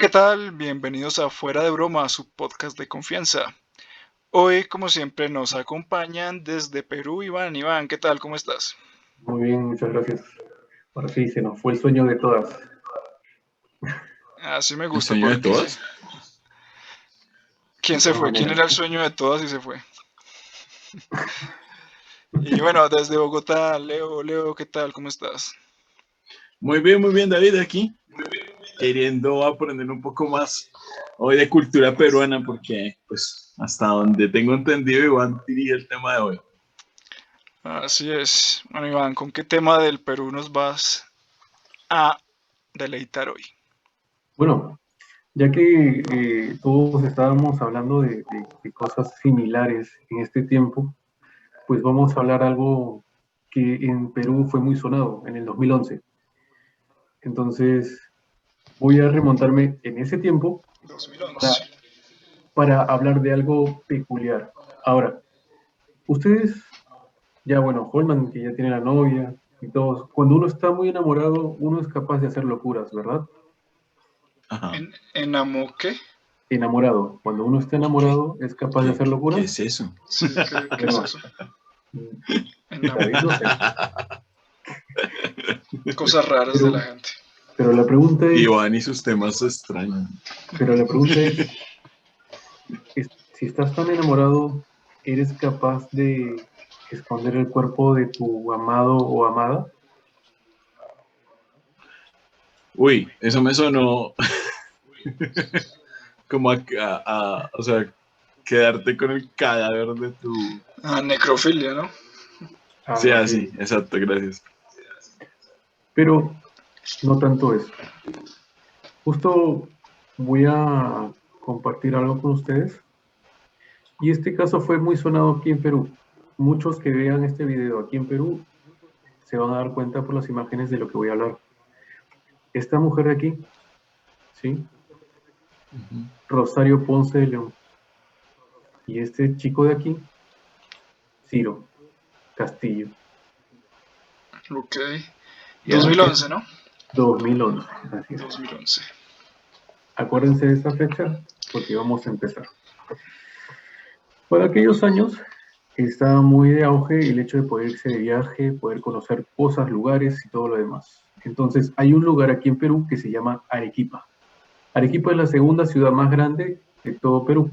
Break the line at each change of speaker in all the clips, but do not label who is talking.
Hola, ¿qué tal? Bienvenidos a Fuera de Broma, su podcast de confianza. Hoy, como siempre, nos acompañan desde Perú Iván. Iván, ¿qué tal? ¿Cómo estás?
Muy bien, muchas gracias. Ahora sí, se nos fue el sueño de todas.
Así me gusta.
sueño de todas?
¿Quién se fue? ¿Quién era el sueño de todas y se fue? Y bueno, desde Bogotá, Leo, Leo, ¿qué tal? ¿Cómo estás?
Muy bien, muy bien, David, aquí. Queriendo aprender un poco más hoy de cultura peruana, porque, pues, hasta donde tengo entendido, Iván diría el tema de hoy.
Así es. Bueno, Iván, ¿con qué tema del Perú nos vas a deleitar hoy?
Bueno, ya que eh, todos estábamos hablando de, de- de cosas similares en este tiempo, pues vamos a hablar algo que en Perú fue muy sonado en el 2011. Entonces, voy a remontarme en ese tiempo
2011.
para hablar de algo peculiar. Ahora, ustedes, ya bueno, Holman, que ya tiene la novia y todos, cuando uno está muy enamorado, uno es capaz de hacer locuras, ¿verdad?
Ajá.
¿En, en Amo qué?
Enamorado. Cuando uno está enamorado, es capaz de hacer
¿Qué
locuras.
es eso?
Sí, ¿qué, qué es eso?
David, no sé.
Cosas raras de la gente.
Pero la pregunta es,
Iván y sus temas extraños.
pero la pregunta es, es, si estás tan enamorado, ¿eres capaz de esconder el cuerpo de tu amado o amada?
Uy, eso me sonó como a, a- a- o sea, quedarte con el cadáver de tu...
Ah, necrofilia, ¿no?
Ah,
Sí, así, exacto, gracias.
Pero no tanto eso. Justo voy a compartir algo con ustedes. Y este caso fue muy sonado aquí en Perú. Muchos que vean este video aquí en Perú se van a dar cuenta por las imágenes de lo que voy a hablar. Esta mujer de aquí, ¿sí? Rosario Ponce de León. Y este chico de aquí, Ciro Castillo,
Ok.
Ya.
2011, ¿no?
2011. Así es.
2011.
Acuérdense de esta fecha porque vamos a empezar. Por aquellos años estaba muy de auge el hecho de poder irse de viaje, poder conocer cosas, lugares y todo lo demás. Entonces hay un lugar aquí en Perú que se llama Arequipa. Arequipa es la segunda ciudad más grande de todo Perú.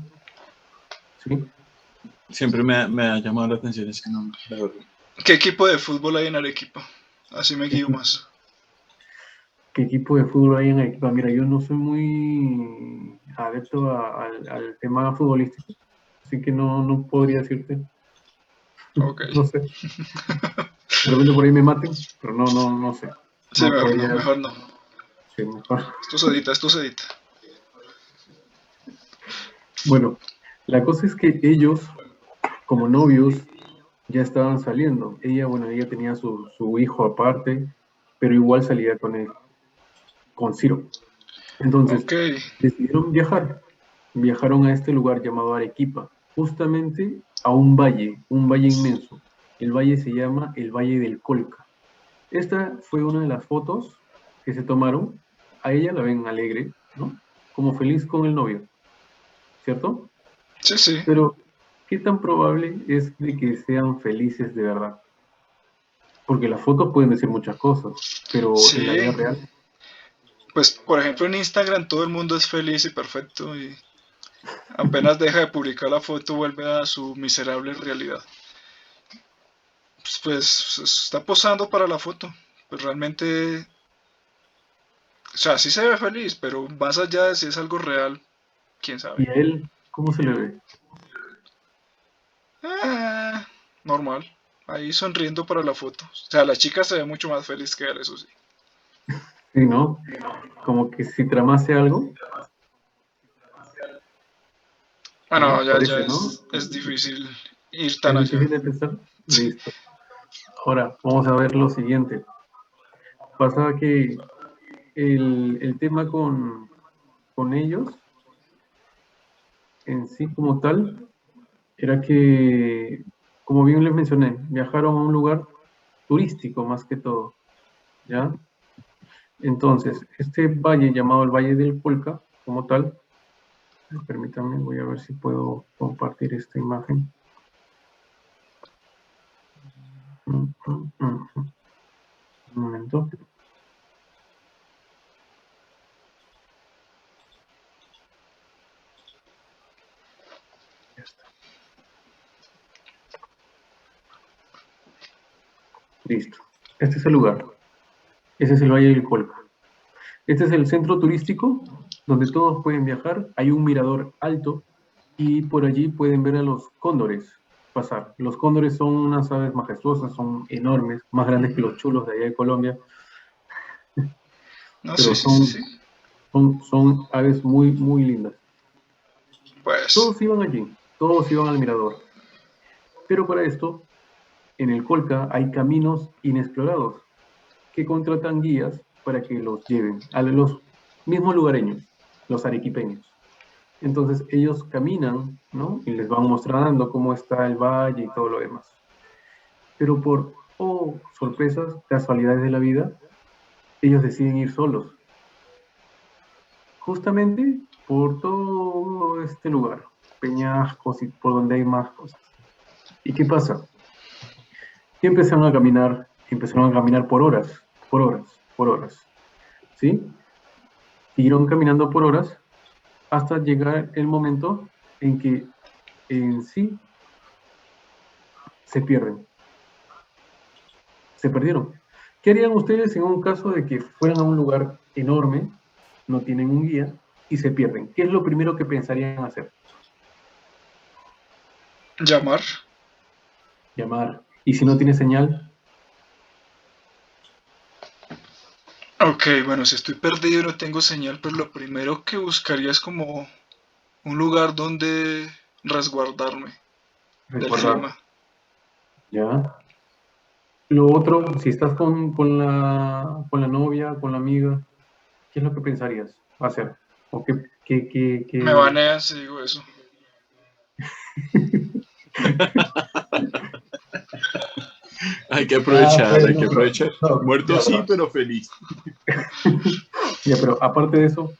¿Sí?
Siempre me ha, me ha llamado la atención ese nombre, la verdad.
¿Qué equipo de fútbol hay en Arequipa? Así me guío más.
¿Qué equipo de fútbol hay en Arequipa? Mira, yo no soy muy adepto a- al, al tema futbolístico, así que no, no podría decirte. No sé. De repente por ahí me maten, pero no, no, no sé.
Sí,
No
mejor no, mejor no.
sí, mejor.
Esto se edita, esto se edita.
Bueno, la cosa es que ellos, como novios, ya estaban saliendo. Ella, bueno, ella tenía su, su hijo aparte, pero igual salía con él, con Ciro. Entonces, decidieron viajar. Viajaron a este lugar llamado Arequipa, justamente a un valle, un valle inmenso. El valle se llama el Valle del Colca. Esta fue una de las fotos que se tomaron. A ella la ven alegre, ¿no? Como feliz con el novio, ¿cierto?
Sí, sí.
Pero, ¿qué tan probable es de que sean felices de verdad? Porque las fotos pueden decir muchas cosas, pero
Sí.
en la vida real,
Pues, por ejemplo, en Instagram todo el mundo es feliz y perfecto y apenas deja de publicar la foto vuelve a su miserable realidad. Pues, pues, está posando para la foto. Pues realmente, o sea, sí se ve feliz, pero más allá de si es algo real, quién
¿y
sabe.
a él cómo se le ve?
Ah, normal. Ahí sonriendo para la foto. O sea, la chica se ve mucho más feliz que él, eso sí.
Sí, ¿no? Como que si tramase algo,
Bueno,
¿no?
ya,
Parece,
ya
¿no?
es, es difícil ir tan
¿Es
allá.
difícil de pensar? Listo. Ahora, vamos a ver lo siguiente. Pasa que el, el tema con, con ellos, en sí como tal, era que, como bien les mencioné, viajaron a un lugar turístico más que todo, ¿ya? Entonces, este valle llamado el Valle del Polca como tal. Permítanme, voy a ver si puedo compartir esta imagen. Un momento. Ya está. Listo. Este es el lugar. Ese es el Valle del Colca. Este es el centro turístico donde todos pueden viajar. Hay un mirador alto y por allí pueden ver a los cóndores pasar. Los cóndores son unas aves majestuosas, son enormes, más grandes que los chulos de allá de Colombia.
No,
Pero
sí, sí,
son-
sí, sí.
Son, son aves muy, muy lindas.
Pues,
Todos iban allí, todos iban al mirador. Pero para esto, en el Colca hay caminos inexplorados que contratan guías para que los lleven a los mismos lugareños, los arequipeños. Entonces ellos caminan, ¿no? Y les van mostrando cómo está el valle y todo lo demás. Pero por, oh, sorpresas, casualidades de la vida, ellos deciden ir solos. Justamente por todo este lugar, peñascos y por donde hay más cosas. ¿Y qué pasa? Y empezaron a caminar, empezaron a caminar por horas, por horas, por horas. ¿Sí? Siguieron caminando por horas hasta llegar el momento en que en sí se pierden. Se perdieron. ¿Qué harían ustedes en un caso de que fueran a un lugar enorme, no tienen un guía y se pierden? ¿Qué es lo primero que pensarían hacer?
llamar.
Llamar. ¿Y si no tiene señal?
Ok, bueno, si estoy perdido y no tengo señal, pues lo primero que buscaría es como un lugar donde resguardarme del clima.
¿Ya? Lo otro, si estás con, con la, con la novia, con la amiga, ¿qué es lo que pensarías hacer? ¿O qué, qué, qué- qué-
Me banean si digo eso.
Hay que aprovechar,
Ah, bueno,
hay que aprovechar.
no,
Muerto sí, pero feliz.
Ya, pero aparte de eso,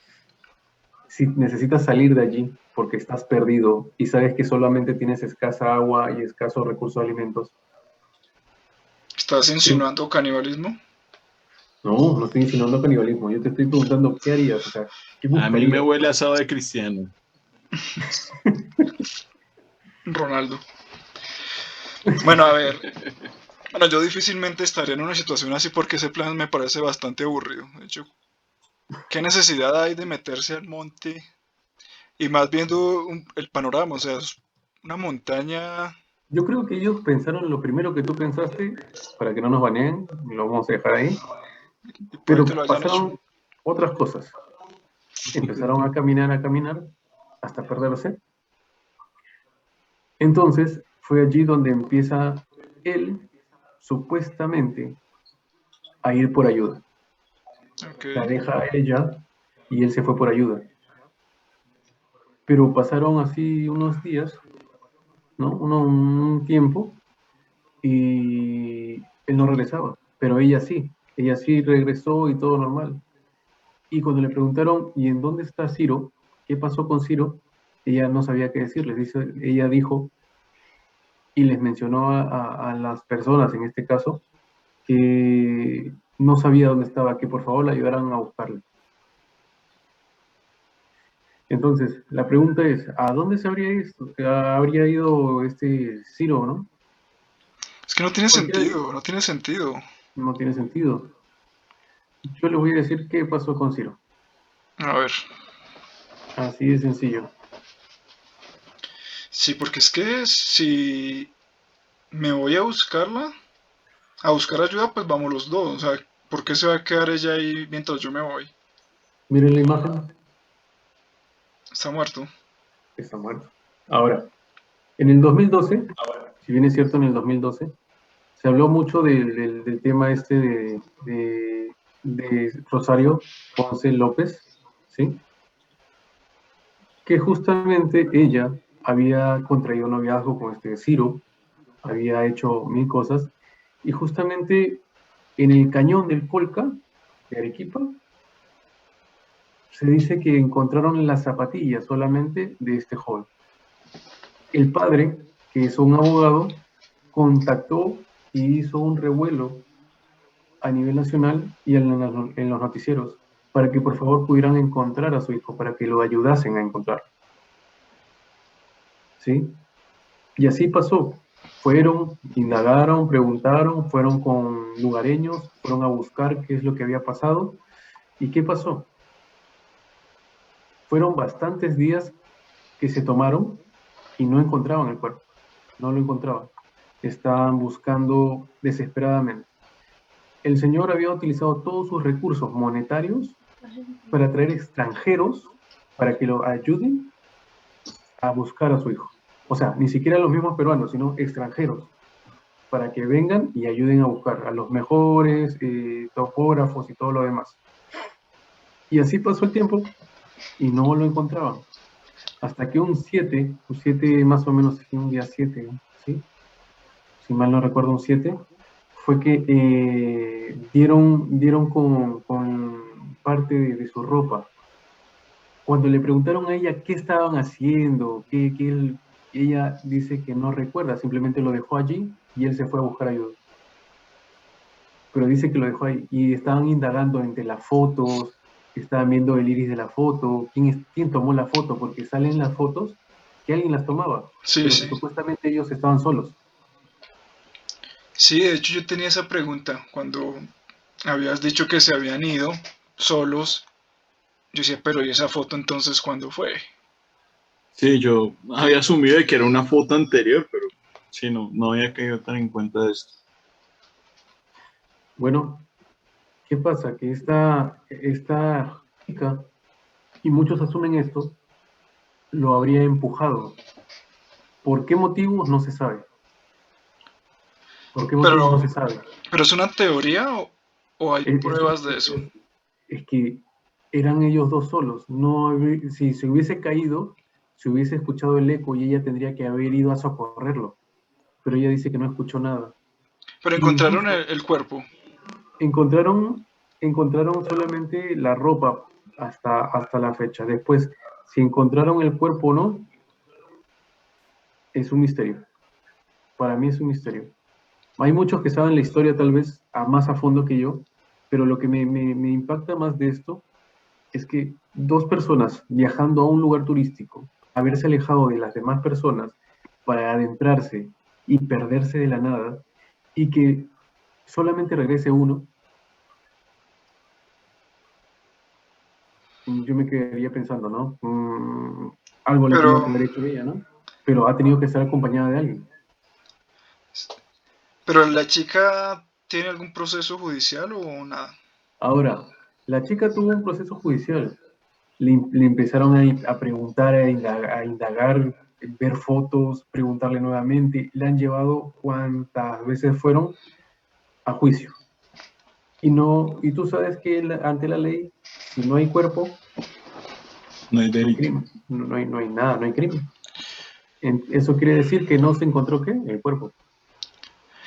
si necesitas salir de allí porque estás perdido y sabes que solamente tienes escasa agua y escasos recursos de alimentos,
¿Estás insinuando canibalismo?
no, no estoy insinuando canibalismo, yo te estoy preguntando qué harías, o sea, ¿qué
A mí me huele asado de cristiano.
Ronaldo. Bueno, a ver. Bueno, yo difícilmente estaría en una situación así porque ese plan me parece bastante aburrido. De hecho, ¿qué necesidad hay de meterse al monte? Y más viendo un- el panorama, o sea, es una montaña.
Yo creo que ellos pensaron lo primero que tú pensaste, para que no nos baneen, lo vamos a dejar ahí, pero pasaron
hecho.
otras cosas. Empezaron a caminar, a caminar, hasta perderse. Entonces, fue allí donde empieza él, supuestamente, a ir por ayuda. La deja a ella y él se fue por ayuda. Pero pasaron así unos días, ¿no? Uno- un tiempo, y él no regresaba, pero ella sí, ella sí regresó y todo normal. Y cuando le preguntaron, ¿y en dónde está Ciro? ¿Qué pasó con Ciro? Ella no sabía qué decirles. Dice, ella dijo y les mencionó a, a- a las personas, en este caso, que no sabía dónde estaba, que por favor la ayudaran a buscarle. Entonces, la pregunta es, ¿a dónde se habría, ido, habría ido este Ciro, no?
Es que no tiene sentido, no tiene sentido.
No tiene sentido. Yo le voy a decir qué pasó con Ciro.
A ver.
Así de sencillo.
Sí, porque es que si me voy a buscarla, a buscar ayuda, pues vamos los dos. O sea, ¿por qué se va a quedar ella ahí mientras yo me voy?
Miren la imagen,
Está muerto.
está muerto. Ahora, en el 2012, si bien es cierto, en el 2012, se habló mucho del, del- del tema este de, de- de Rosario Ponce López, ¿sí? Que justamente ella había contraído noviazgo con este Ciro, había hecho mil cosas, y justamente en el cañón del Colca, de Arequipa, se dice que encontraron las zapatillas solamente de este joven. El padre, que es un abogado, contactó y hizo un revuelo a nivel nacional y en, los noticieros para que por favor pudieran encontrar a su hijo, para que lo ayudasen a encontrar. ¿Sí? Y así pasó. Fueron, indagaron, preguntaron, fueron con lugareños, fueron a buscar qué es lo que había pasado. ¿Y qué pasó? Fueron bastantes días que se tomaron y no encontraban el cuerpo. No lo encontraban. Estaban buscando desesperadamente. El señor había utilizado todos sus recursos monetarios para traer extranjeros para que lo ayuden a buscar a su hijo. O sea, ni siquiera los mismos peruanos, sino extranjeros, para que vengan y ayuden a buscar a los mejores eh, topógrafos y todo lo demás. Y así pasó el tiempo y no lo encontraban. Hasta que un 7, un 7 más o menos, un día 7, ¿sí? si mal no recuerdo, un 7, fue que eh, dieron, dieron con, parte de, su ropa. Cuando le preguntaron a ella qué estaban haciendo, qué, qué, ella dice que no recuerda, simplemente lo dejó allí y él se fue a buscar ayuda. Pero dice que lo dejó ahí y estaban indagando entre las fotos, estaban viendo el iris de la foto, quién, quién tomó la foto, porque salen las fotos que alguien las tomaba.
Sí, sí.
Supuestamente ellos estaban solos.
Sí, de hecho yo tenía esa pregunta cuando habías dicho que se habían ido solos. Yo decía, pero ¿y esa foto entonces cuándo fue?
Sí, yo había asumido que era una foto anterior, pero sí, no, no había caído tan en cuenta de esto.
Bueno, ¿qué pasa? Que esta, esta chica, y muchos asumen esto, lo habría empujado. ¿Por qué motivos? No se sabe. ¿Por qué motivos no se sabe?
¿Pero es una teoría o, hay pruebas de eso?
Es, que eran ellos dos solos. No, si se hubiese caído, se hubiese escuchado el eco y ella tendría que haber ido a socorrerlo. Pero ella dice que no escuchó nada.
Pero encontraron el, cuerpo.
Encontraron, encontraron solamente la ropa hasta, hasta la fecha. Después, si encontraron el cuerpo o no, es un misterio. Para mí es un misterio. Hay muchos que saben la historia tal vez a más a fondo que yo, pero lo que me, me impacta más de esto es que dos personas viajando a un lugar turístico haberse alejado de las demás personas para adentrarse y perderse de la nada y que solamente regrese uno, yo me quedaría pensando, ¿no? Mm, algo le Pero... que haber hecho ella, ¿no? Pero ha tenido que estar acompañada de alguien.
Pero la chica tiene algún proceso judicial o nada?
Ahora, la chica tuvo un proceso judicial, le, empezaron a, preguntar, a indagar, ver fotos, preguntarle nuevamente. Le han llevado cuántas veces fueron a juicio. Y, no, y tú sabes que ante la ley, si no hay cuerpo,
no hay delito.
No, hay, no hay nada, no hay crimen. Eso quiere decir que no se encontró qué? El cuerpo.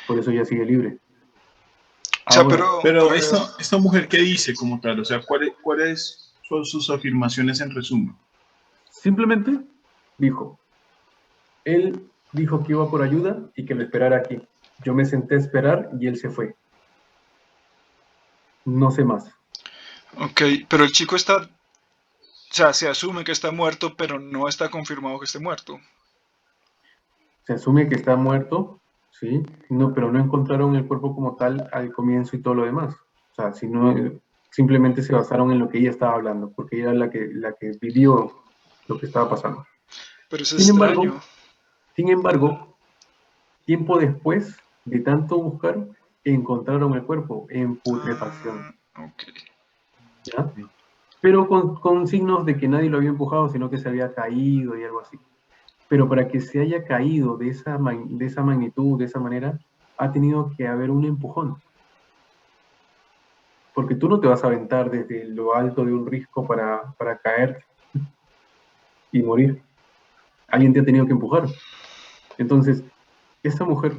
Por eso ya sigue libre.
Pero, pero esta, mujer, ¿qué dice como tal? O sea, ¿cuál cuál es sus afirmaciones en resumen?
Simplemente dijo, él dijo que iba por ayuda y que lo esperara aquí. Yo me senté a esperar y él se fue. No sé más.
Ok, pero el chico está, o sea, se asume que está muerto, pero no está confirmado que esté muerto.
Se asume que está muerto, sí, no, pero no encontraron el cuerpo como tal al comienzo y todo lo demás. O sea, si no, simplemente se basaron en lo que ella estaba hablando, porque ella era la que, la que vivió lo que estaba pasando.
Pero eso sin,
embargo, sin embargo, tiempo después de tanto buscar, encontraron el cuerpo en putrefacción.
Ah,
¿Ya? Pero con, con, signos de que nadie lo había empujado, sino que se había caído y algo así. Pero para que se haya caído de esa, de esa magnitud, de esa manera, ha tenido que haber un empujón porque tú no te vas a aventar desde lo alto de un risco para, para caer y morir. Alguien te ha tenido que empujar. Entonces, esta mujer,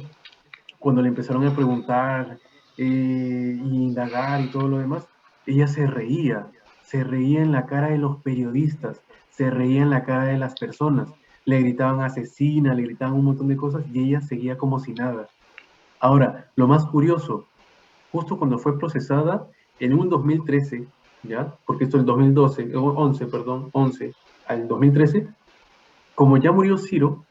cuando le empezaron a preguntar eh, indagar y todo lo demás, ella se reía, se reía en la cara de los periodistas, se reía en la cara de las personas, le gritaban asesina, le gritaban un montón de cosas y ella seguía como si nada. Ahora, lo más curioso, justo cuando fue procesada, en un 2013, ¿ya? Porque esto es el 2012, 11, perdón, 11, al 2013, como ya murió Ciro,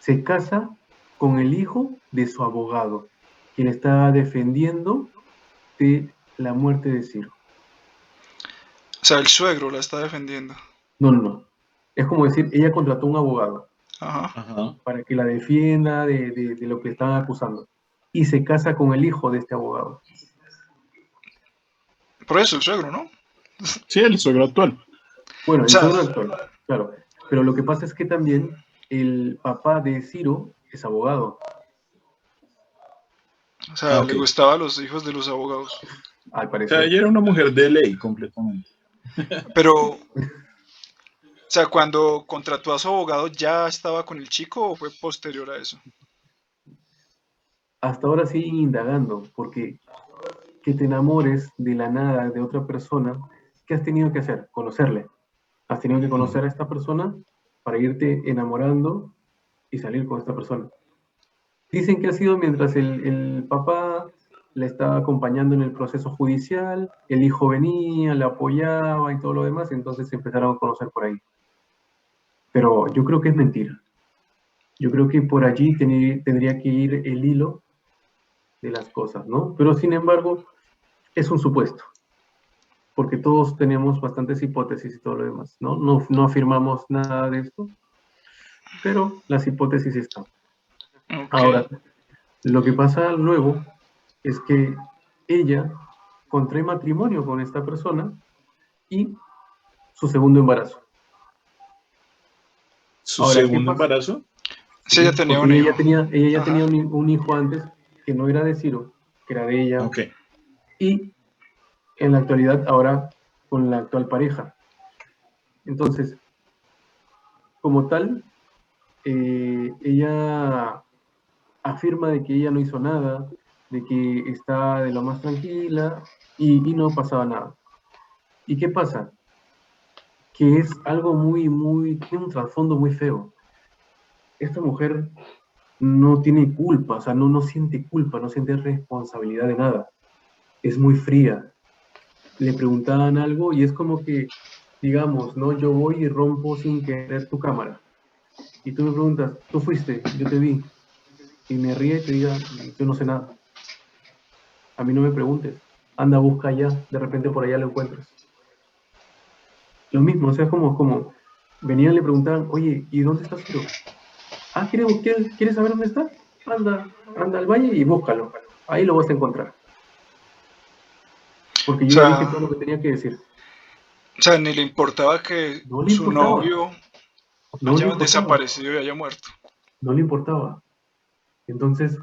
se casa con el hijo de su abogado, quien estaba defendiendo de la muerte de Ciro.
O sea, el suegro la está defendiendo.
No, no, no. Es como decir, ella contrató un abogado
Ajá.
Para que la defienda de, de- de lo que estaban acusando. Y se casa con el hijo de este abogado.
Por eso, el suegro, ¿no?
Sí, el suegro actual.
Bueno, el
O sea-
suegro actual, claro. Pero lo que pasa es que también el papá de Ciro es abogado.
O sea,
Ah,
le gustaba a los hijos de los abogados.
Al
O
parecer.
sea, ella era una mujer de ley completamente.
Pero, o sea, cuando contrató a su abogado, ¿ya estaba con el chico o fue posterior a eso?
hasta ahora siguen indagando, porque que te enamores de la nada de otra persona, ¿qué has tenido que hacer? Conocerle. Has tenido que conocer a esta persona para irte enamorando y salir con esta persona. Dicen que ha sido mientras el, el papá le estaba acompañando en el proceso judicial, el hijo venía, le apoyaba y todo lo demás, entonces se empezaron a conocer por ahí. Pero yo creo que es mentira. Yo creo que por allí tendría que ir el hilo de las cosas, ¿no? Pero sin embargo, es un supuesto, porque todos tenemos bastantes hipótesis y todo lo demás, ¿no? No, no afirmamos nada de esto, pero las hipótesis están. Ahora, lo que pasa luego es que ella contrae matrimonio con esta persona y su segundo embarazo.
¿Su
Ahora, ¿qué
segundo embarazo?
Sí, ella tenía un
ella
hijo.
ya tenía, ella ya
Ajá.
tenía un, un hijo antes que no era de Ciro, que era de ella,
Ok.
y en la actualidad ahora con la actual pareja. Entonces, como tal, eh, ella afirma de que ella no hizo nada, de que está de lo más tranquila y, y no pasaba nada. ¿Y qué pasa? Que es algo muy, muy, tiene un trasfondo muy feo. Esta mujer no tiene culpa, o sea, no, no siente culpa, no siente responsabilidad de nada. Es muy fría. Le preguntaban algo y es como que, digamos, ¿no? Yo voy y rompo sin querer tu cámara. Y tú me preguntas, tú fuiste, yo te vi. Y me ríe y te diga, yo no sé nada. A mí no me preguntes. Anda, busca allá, de repente por allá lo encuentras. Lo mismo, o sea, como, como venían y le preguntaban, oye, ¿y dónde está Ciro? Ah, ¿quieres, quieres, ¿quieres saber dónde está? Anda, anda al valle y búscalo. Ahí lo vas a encontrar. Porque yo
O
ya
sea,
dije todo lo que tenía que decir.
O sea, ni le importaba que
No le
su
importaba.
novio
No
haya desaparecido y haya muerto.
no le importaba. Entonces,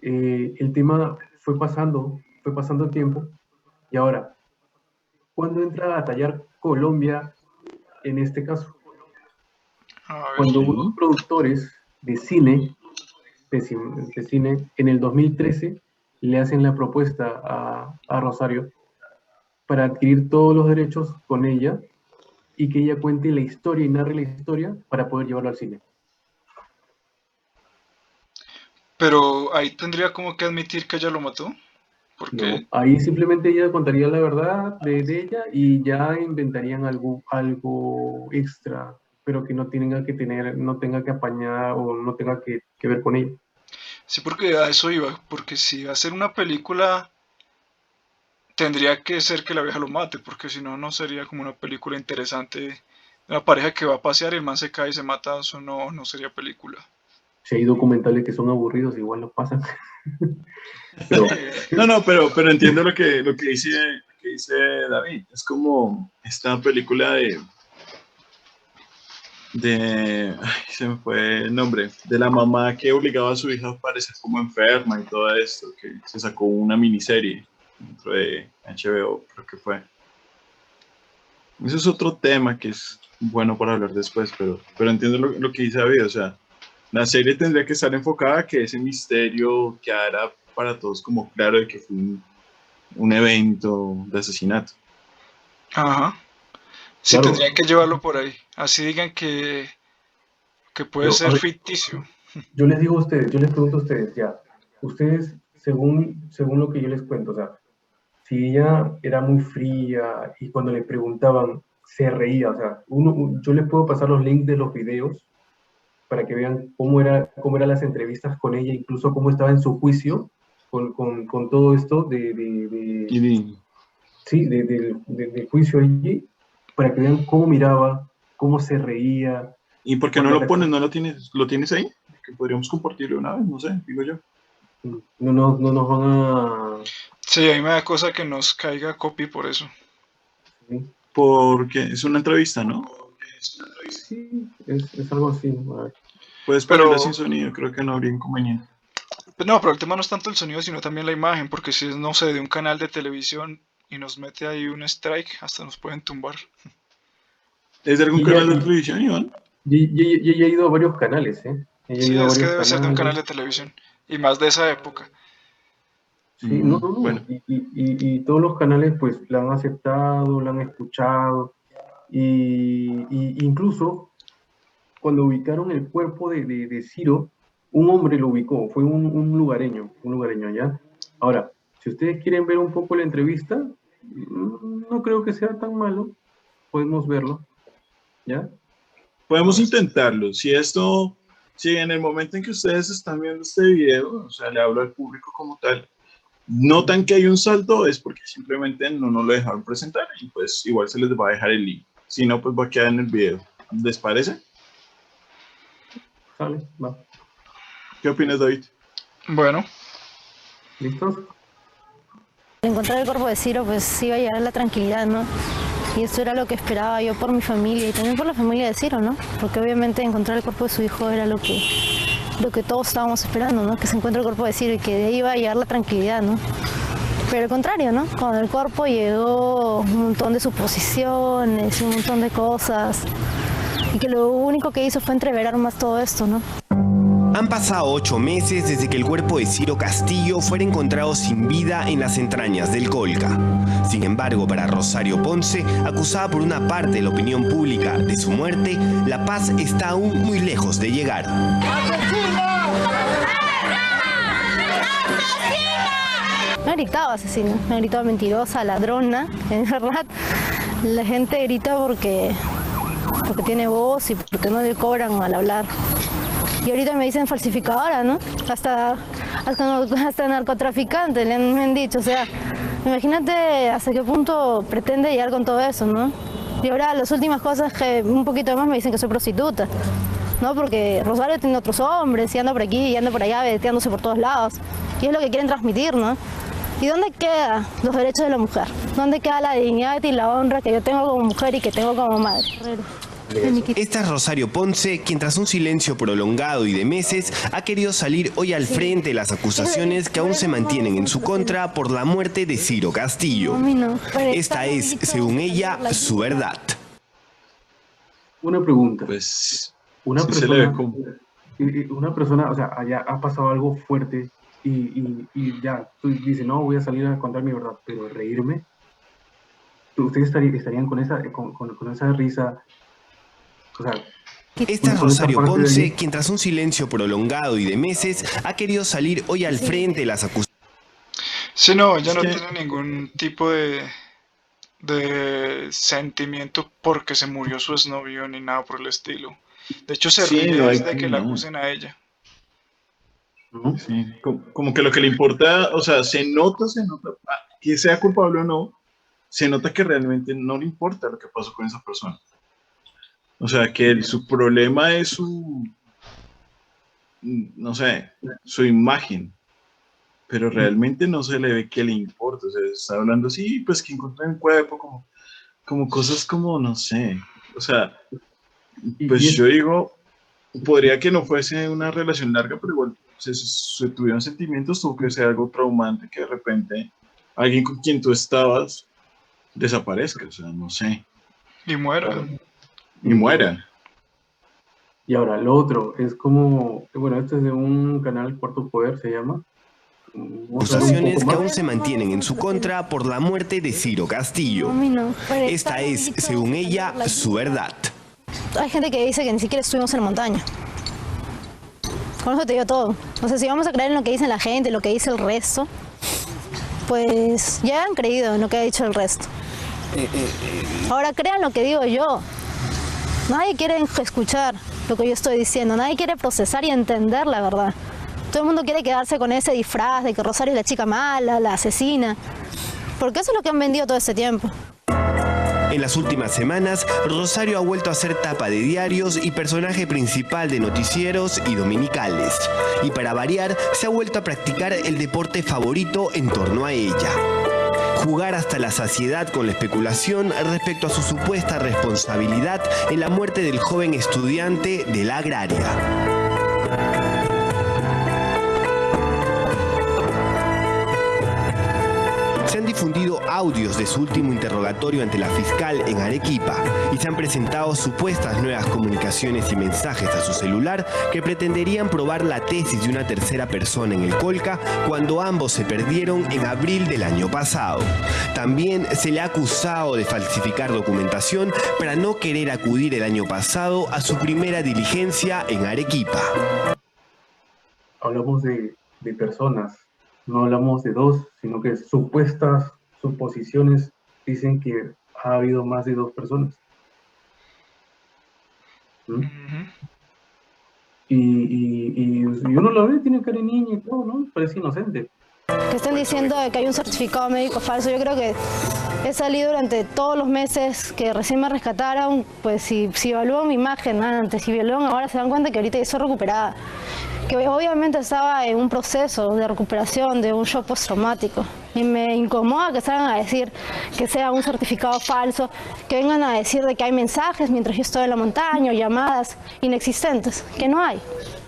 eh, el tema fue pasando, fue pasando el tiempo, y ahora, ¿cuándo entra a tallar Colombia en este caso?
A ver,
Cuando unos productores de cine, de, cin- de cine, en el 2013, le hacen la propuesta a, a Rosario para adquirir todos los derechos con ella y que ella cuente la historia y narre la historia para poder llevarlo al cine.
Pero ahí tendría como que admitir que ella lo mató.
No, ahí simplemente ella contaría la verdad de, de ella y ya inventarían algo, algo extra, pero que no tenga que tener, no tenga que apañar o no tenga que, que ver con ella.
sí, porque a eso iba. Porque si va a ser una película, tendría que ser que la vieja lo mate. Porque si no, no sería como una película interesante. Una pareja que va a pasear y el man se cae y se mata. Eso no, no sería película.
Si hay documentales que son aburridos, igual los pasan. Pero,
No, no, pero, pero entiendo lo que, lo, que dice, lo que dice David. Es como esta película de. de. Ay, se me fue el nombre. De la mamá que obligaba a su hija a parecer como enferma y todo esto. Que se sacó una miniserie dentro de HBO, creo que fue. Ese es otro tema que es bueno para hablar después, pero, pero entiendo lo, lo que dice David. O sea, la serie tendría que estar enfocada a que ese misterio quedara para todos como claro de que fue un, un evento de asesinato.
Ajá. Sí,
Claro.
tendrían que llevarlo por ahí. Así digan que, que puede ser
ver.
ficticio.
Yo les digo a ustedes, yo les pregunto a ustedes, ya, ustedes, según, según lo que yo les cuento, o sea, si ella era muy fría y cuando le preguntaban, se reía, o sea, uno, un- yo les puedo pasar los links de los videos para que vean cómo era, cómo eran las entrevistas con ella, incluso cómo estaba en su juicio con, con, con todo esto de, de- de-
Y
sí, de- del- de- juicio allí, para que vean cómo miraba, cómo se reía,
¿Y por qué no lo pones? ¿No lo tienes, lo tienes ahí? Que podríamos compartirlo una vez, no sé, digo yo.
no, nos- no nos van a...
Sí, a mí me da cosa que nos caiga copy por eso.
sí.
Porque es una entrevista, ¿no?
Sí, es, es algo así.
Puedes
Pero-
sin sonido, creo que no habría inconveniente.
Pues No, pero el tema no es tanto el sonido, sino también la imagen, porque si es, no sé, de un canal de televisión y nos mete ahí un strike, hasta nos pueden tumbar.
¿Es de algún
Y
canal
ya-
de televisión, Iván?
Y, y- y- y he ido a varios canales, ¿eh?
Sí,
ido
es que debe ser de un canal de televisión. Y más de esa época.
Sí, no, no, no.
Bueno,
Y, y- y- y todos los canales pues la han aceptado, la han escuchado. Y, y incluso cuando ubicaron el cuerpo de, de, de Ciro, un hombre lo ubicó, fue un, un lugareño, un lugareño allá. Ahora, si ustedes quieren ver un poco la entrevista, mm, no creo que sea tan malo, podemos verlo, ¿ya?
podemos intentarlo. Si esto, si en el momento en que ustedes están viendo este video, o sea, le hablo al público como tal, notan que hay un salto, es porque simplemente no nos lo dejaron presentar y pues igual se les va a dejar el link. Si no, pues va a quedar en el video. ¿Les parece?
¿Sale? Va.
¿Qué opinas, David?
Bueno,
¿Listos?
Encontrar el cuerpo de Ciro pues iba a llegar a la tranquilidad, ¿no? Y eso era lo que esperaba yo por mi familia y también por la familia de Ciro, ¿no? Porque obviamente encontrar el cuerpo de su hijo era lo que, lo que todos estábamos esperando, ¿no? Que se encuentre el cuerpo de Ciro y que de ahí iba a llegar la tranquilidad, ¿no? Pero al contrario, ¿no? Con el cuerpo llegó un montón de suposiciones un montón de cosas. Y que lo único que hizo fue entreverar más todo esto, ¿no?
Han pasado ocho meses desde que el cuerpo de Ciro Castillo fuera encontrado sin vida en las entrañas del Colca. Sin embargo, para Rosario Ponce, acusada por una parte de la opinión pública de su muerte, la paz está aún muy lejos de llegar.
Me ha gritado asesina, me ha gritado mentirosa, ladrona, en verdad. La gente grita porque, porque tiene voz y porque no le cobran al hablar. Y ahorita me dicen falsificadora, ¿no? Hasta, hasta, hasta narcotraficante le han, han dicho. O sea, imagínate hasta qué punto pretende llegar con todo eso, ¿no? Y ahora las últimas cosas que un poquito más me dicen que soy prostituta. ¿no? Porque Rosario tiene otros hombres y anda por aquí y anda por allá veteándose por todos lados. Y es lo que quieren transmitir, ¿no? ¿Y dónde quedan los derechos de la mujer? ¿Dónde queda la dignidad y la honra que yo tengo como mujer y que tengo como madre?
Esta es Rosario Ponce, quien tras un silencio prolongado y de meses ha querido salir hoy al frente de las acusaciones que aún se mantienen en su contra por la muerte de Ciro Castillo. Esta es, según ella,
la
su verdad.
Una pregunta.
Pues
Una persona, una persona, o sea, allá ha pasado algo fuerte y, y- y ya, tú dices, no, voy a salir a contar mi verdad, pero reírme, ustedes estarían, estarían con, esa, con, con- con esa risa, o sea,
Esta es Rosario Ponce, quien tras un silencio prolongado y de meses ha querido salir hoy al frente de las acusaciones.
sí, no, ella no tiene ningún tipo de, de sentimiento porque se murió su exnovio ni nada por el estilo. De hecho, se
Sí,
ríe
no hay-
de que la
no.
acusen a ella.
¿No?
Sí, como, como que lo que le importa, o sea, se nota, se nota, ah, que sea culpable o no, se nota que realmente no le importa lo que pasó con esa persona. O sea, que el- su problema es su, mm, no sé, su imagen, pero realmente no se le ve que le importa. O sea, está hablando así, pues que encontró un cuerpo, como, como cosas como, no sé, o sea, pues yo digo, podría que no fuese una relación larga, pero igual se, se tuvieron sentimientos, tuvo que ser algo traumante que de repente alguien con quien tú estabas desaparezca, o sea, no sé,
Y muera.
y muera.
Y ahora, lo otro es como, bueno, este es de un canal, Cuarto Poder se llama,
Acusaciones que aún se mantienen en su contra por la muerte de Ciro Castillo. Esta es, según ella, su verdad.
Hay gente que dice que ni siquiera estuvimos en la montaña. Con eso te digo todo. O sea, si vamos a creer en lo que dice la gente, lo que dice el resto, pues ya han creído en lo que ha dicho el resto. Ahora crean lo que digo yo. Nadie quiere escuchar lo que yo estoy diciendo, nadie quiere procesar y entender la verdad. Todo el mundo quiere quedarse con ese disfraz de que Rosario es la chica mala, la asesina. Porque eso es lo que han vendido todo este tiempo.
En las últimas semanas, Rosario ha vuelto a ser tapa de diarios y personaje principal de noticieros y dominicales. Y para variar, se ha vuelto a practicar el deporte favorito en torno a ella. Jugar hasta la saciedad con la especulación respecto a su supuesta responsabilidad en la muerte del joven estudiante de la agraria. Difundido audios de su último interrogatorio ante la fiscal en Arequipa y se han presentado supuestas nuevas comunicaciones y mensajes a su celular que pretenderían probar la tesis de una tercera persona en el Colca cuando ambos se perdieron en abril del año pasado. También se le ha acusado de falsificar documentación para no querer acudir el año pasado a su primera diligencia en Arequipa.
Hablamos de, de personas no hablamos de dos, sino que supuestas suposiciones dicen que ha habido más de dos personas. ¿Mm? y, uno lo ve, tiene cara de niña y todo, ¿no? Parece inocente.
Que están diciendo que hay un certificado médico falso. Yo creo que he salido durante todos los meses que recién me rescataron, pues si, si evalúan mi imagen antes, si evalúan ahora, se dan cuenta que ahorita ya soy recuperada que obviamente estaba en un proceso de recuperación de un shock postraumático. Y me incomoda que salgan a decir que sea un certificado falso, que vengan a decir de que hay mensajes mientras yo estoy en la montaña o llamadas inexistentes, que no hay,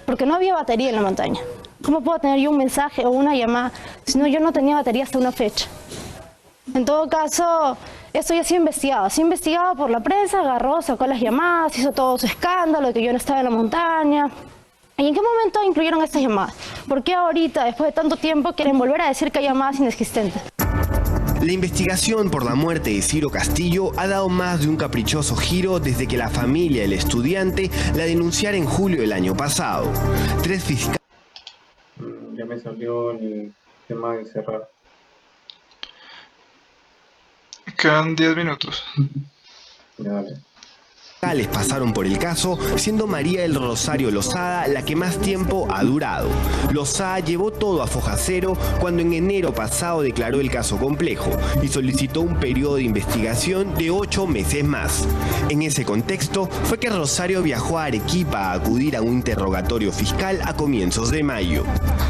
porque no había batería en la montaña. ¿Cómo puedo tener yo un mensaje o una llamada si no yo no tenía batería hasta una fecha? En todo caso, esto ya ha sido investigado. Ha sido investigado por la prensa, agarró, sacó las llamadas, hizo todo su escándalo de que yo no estaba en la montaña, ¿Y en qué momento incluyeron estas llamadas? ¿Por qué ahorita, después de tanto tiempo, quieren volver a decir que hay llamadas inexistentes?
La investigación por la muerte de Ciro Castillo ha dado más de un caprichoso giro desde que la familia del estudiante la denunciara en julio del año pasado. Tres fiscales...
Ya me salió el tema de cerrar.
Quedan 10 minutos.
Ya,
pasaron por el caso, siendo María del Rosario Lozada la que más tiempo ha durado. Lozada llevó todo a foja cero cuando en enero pasado declaró el caso complejo y solicitó un periodo de investigación de ocho meses más. En ese contexto fue que Rosario viajó a Arequipa a acudir a un interrogatorio fiscal a comienzos de mayo,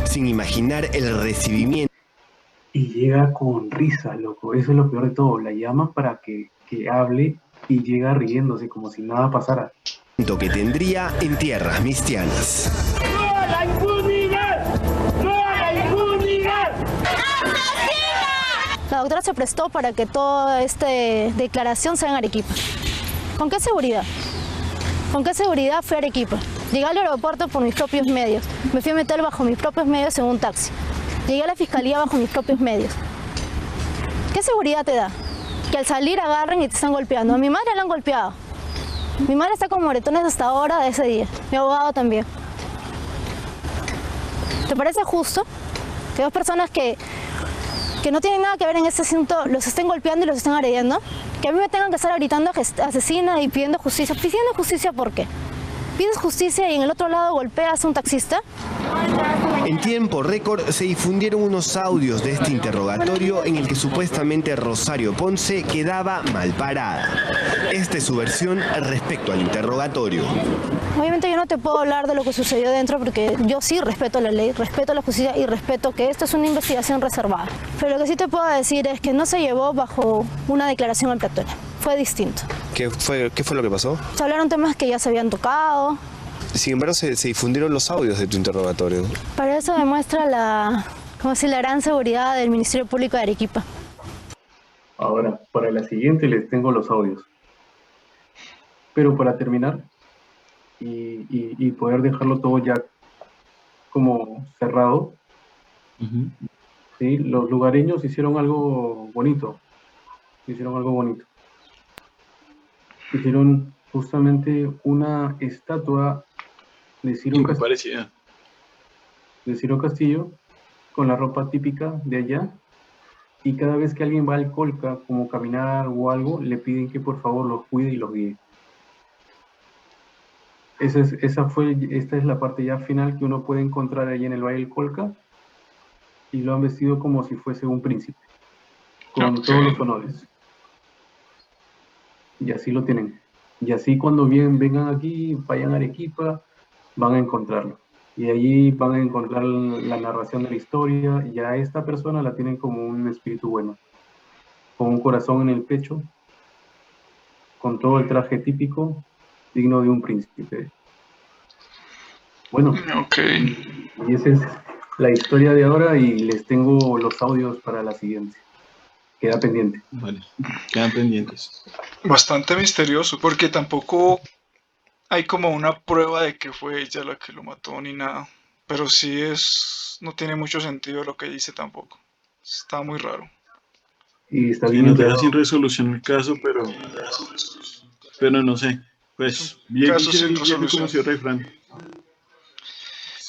sin imaginar el recibimiento.
Y llega con risa, loco. Eso es lo peor de todo. La llama para que, que hable y llega riéndose como si nada pasara.
Que tendría en tierras mistianas.
¡No a la impunidad! ¡No a la impunidad!
La doctora se prestó para que toda esta declaración sea en Arequipa. ¿Con qué seguridad? ¿Con qué seguridad fui a Arequipa? Llegué al aeropuerto por mis propios medios. Me fui a meter bajo mis propios medios en un taxi. Llegué a la fiscalía bajo mis propios medios. ¿Qué seguridad te da? Que al salir agarren y te están golpeando. A mi madre la han golpeado. Mi madre está con moretones hasta ahora de ese día. Mi abogado también. ¿Te parece justo que dos personas que, que no tienen nada que ver en este asunto los estén golpeando y los estén agrediendo? Que a mí me tengan que estar gritando asesina y pidiendo justicia. ¿Pidiendo justicia por qué? ¿Pides justicia y en el otro lado golpeas a un taxista?
En tiempo récord se difundieron unos audios de este interrogatorio en el que supuestamente Rosario Ponce quedaba mal parada. Esta es su versión respecto al interrogatorio.
Obviamente yo no te puedo hablar de lo que sucedió dentro porque yo sí respeto la ley, respeto la justicia y respeto que esto es una investigación reservada. Pero lo que sí te puedo decir es que no se llevó bajo una declaración al petróleo fue distinto.
¿Qué fue, ¿Qué fue lo que pasó?
Se hablaron temas que ya se habían tocado.
Sin embargo, se, difundieron los audios de tu interrogatorio.
Para eso demuestra la, como si la gran seguridad del Ministerio Público de Arequipa.
Ahora, para la siguiente les tengo los audios. Pero para terminar y, y poder dejarlo todo ya como cerrado. ¿sí? Los lugareños hicieron algo bonito. Hicieron algo bonito. Hicieron justamente una estatua de Ciro,
Muy
Cas-
parecida.
de Ciro Castillo con la ropa típica de allá. Y cada vez que alguien va al Colca, como caminar o algo, le piden que por favor los cuide y los guíe. Esa, es, esa fue, esta es la parte ya final que uno puede encontrar ahí en el Valle del Colca. Y lo han vestido como si fuese un príncipe, con
Ok.
todos los honores. Y así lo tienen. Y así cuando bien, vengan aquí, vayan a Arequipa, van a encontrarlo. Y allí van a encontrar la narración de la historia y a esta persona la tienen como un espíritu bueno, con un corazón en el pecho, con todo el traje típico, digno de un príncipe. Bueno,
Ok.
y esa es la historia de ahora y les tengo los audios para la siguiente. Queda pendiente.
Vale. Quedan pendientes.
Bastante misterioso, porque tampoco hay como una prueba de que fue ella la que lo mató ni nada. Pero sí es. No tiene mucho sentido lo que dice tampoco. Está muy raro.
Y está
Sí,
bien
nos deja
enterado.
sin resolución el caso, pero. Pero no sé. Pues, bien
caso
dice
sin
viejo
resolución.
conocido refrán.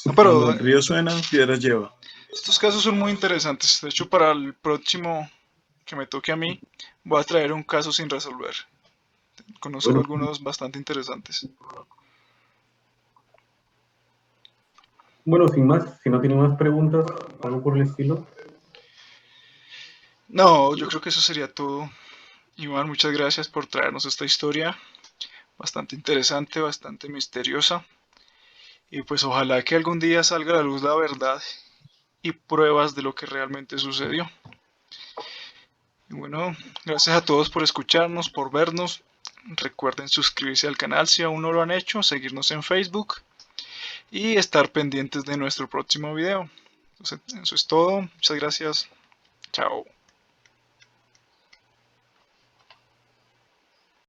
No, pero-
Cuando el río suena, piedras lleva.
Estos casos son muy interesantes. De hecho, para el próximo que me toque a mí, voy a traer un caso sin resolver. Conozco algunos bastante interesantes.
Bueno, sin más, si no tienen más preguntas, algo por el estilo.
No, yo creo que eso sería todo. Iván, muchas gracias por traernos esta historia. Bastante interesante, bastante misteriosa. Y pues ojalá que algún día salga a la luz la verdad y pruebas de lo que realmente sucedió. Bueno, gracias a todos por escucharnos, por vernos. Recuerden suscribirse al canal si aún no lo han hecho, seguirnos en Facebook y estar pendientes de nuestro próximo video. Entonces, eso es todo. Muchas gracias. Chao.